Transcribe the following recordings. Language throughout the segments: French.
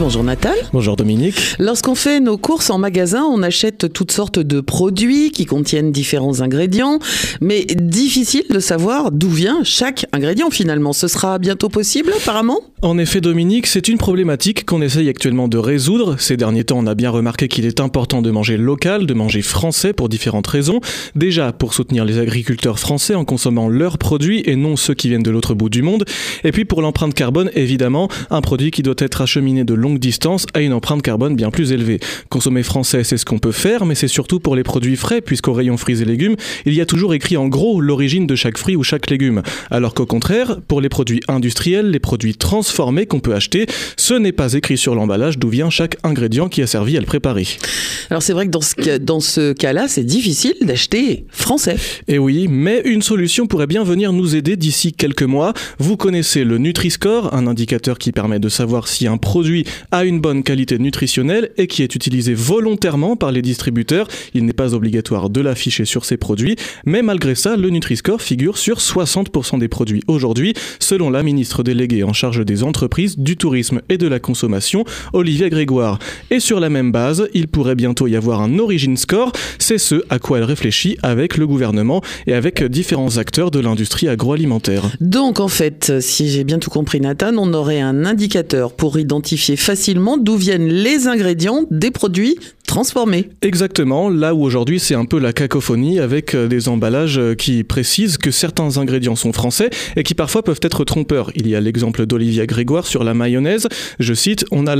Bonjour Natal. Bonjour Dominique. Lorsqu'on fait nos courses en magasin, on achète toutes sortes de produits qui contiennent différents ingrédients, mais difficile de savoir d'où vient chaque ingrédient finalement. Ce sera bientôt possible apparemment? En effet Dominique, c'est une problématique qu'on essaye actuellement de résoudre. Ces derniers temps, on a bien remarqué qu'il est important de manger local, de manger français pour différentes raisons. Déjà pour soutenir les agriculteurs français en consommant leurs produits et non ceux qui viennent de l'autre bout du monde. Et puis pour l'empreinte carbone, évidemment, un produit qui doit être acheminé de long distance a une empreinte carbone bien plus élevée. Consommer français, c'est ce qu'on peut faire, mais c'est surtout pour les produits frais, puisqu'au rayon fruits et légumes, il y a toujours écrit en gros l'origine de chaque fruit ou chaque légume. Alors qu'au contraire, pour les produits industriels, les produits transformés qu'on peut acheter, ce n'est pas écrit sur l'emballage d'où vient chaque ingrédient qui a servi à le préparer. Alors c'est vrai que dans ce, dans ce cas-là, c'est difficile d'acheter français. Et oui, mais une solution pourrait bien venir nous aider d'ici quelques mois. Vous connaissez le Nutri-Score, un indicateur qui permet de savoir si un produit a une bonne qualité nutritionnelle et qui est utilisé volontairement par les distributeurs. Il n'est pas obligatoire de l'afficher sur ses produits, mais malgré ça, le Nutri-Score figure sur 60% des produits aujourd'hui, selon la ministre déléguée en charge des entreprises, du tourisme et de la consommation, Olivier Grégoire. Et sur la même base, il pourrait bientôt y avoir un Origin Score, c'est ce à quoi elle réfléchit avec le gouvernement et avec différents acteurs de l'industrie agroalimentaire. Donc en fait, si j'ai bien tout compris Nathan, on aurait un indicateur pour identifier facilement d'où viennent les ingrédients des produits transformés. Exactement, là où aujourd'hui c'est un peu la cacophonie avec euh, des emballages euh, qui précisent que certains ingrédients sont français et qui parfois peuvent être trompeurs. Il y a l'exemple d'Olivia Grégoire sur la mayonnaise. Je cite, on a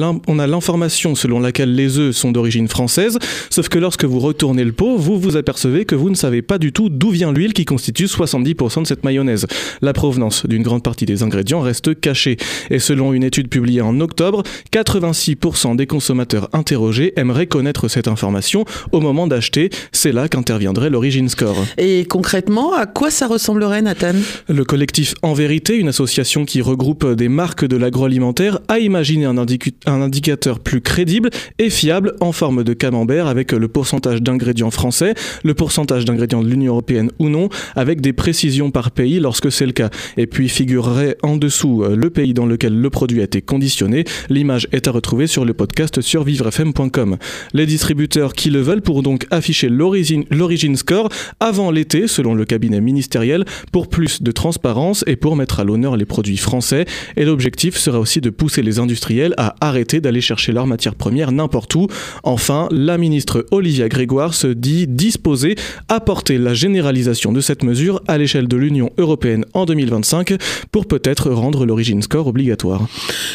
l'information selon laquelle les œufs sont d'origine française, sauf que lorsque vous retournez le pot, vous vous apercevez que vous ne savez pas du tout d'où vient l'huile qui constitue 70% de cette mayonnaise. La provenance d'une grande partie des ingrédients reste cachée. Et selon une étude publiée en octobre, 86% des consommateurs interrogés aimeraient connaître cette information au moment d'acheter. C'est là qu'interviendrait l'Origin Score. Et concrètement, à quoi ça ressemblerait, Nathan? Le collectif En Vérité, une association qui regroupe des marques de l'agroalimentaire, a imaginé un, un indicateur plus crédible et fiable en forme de camembert avec le pourcentage d'ingrédients français, le pourcentage d'ingrédients de l'Union européenne ou non, avec des précisions par pays lorsque c'est le cas. Et puis figurerait en dessous euh, le pays dans lequel le produit a été conditionné. L'image est à retrouver sur le podcast sur vivrefm.com. Les distributeurs qui le veulent pourront donc afficher l'origine score avant l'été, selon le cabinet ministériel, pour plus de transparence et pour mettre à l'honneur les produits français. Et l'objectif sera aussi de pousser les industriels à arrêter d'aller chercher leurs matières premières n'importe où. Enfin, la ministre Olivia Grégoire se dit disposée à porter la généralisation de cette mesure à l'échelle de l'Union européenne en 2025 pour peut-être rendre l'origine score obligatoire.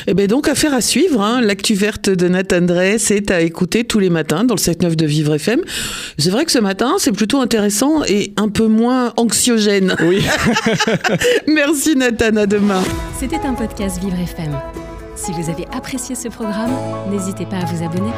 Et eh bien donc affaire à suivre, hein. l'actu verte de Nathan Drey, c'est à écouter tous les matins dans le 7-9 de Vivre FM. C'est vrai que ce matin, c'est plutôt intéressant et un peu moins anxiogène. Oui. Merci Nathan, à demain. C'était un podcast Vivre FM. Si vous avez apprécié ce programme, n'hésitez pas à vous abonner.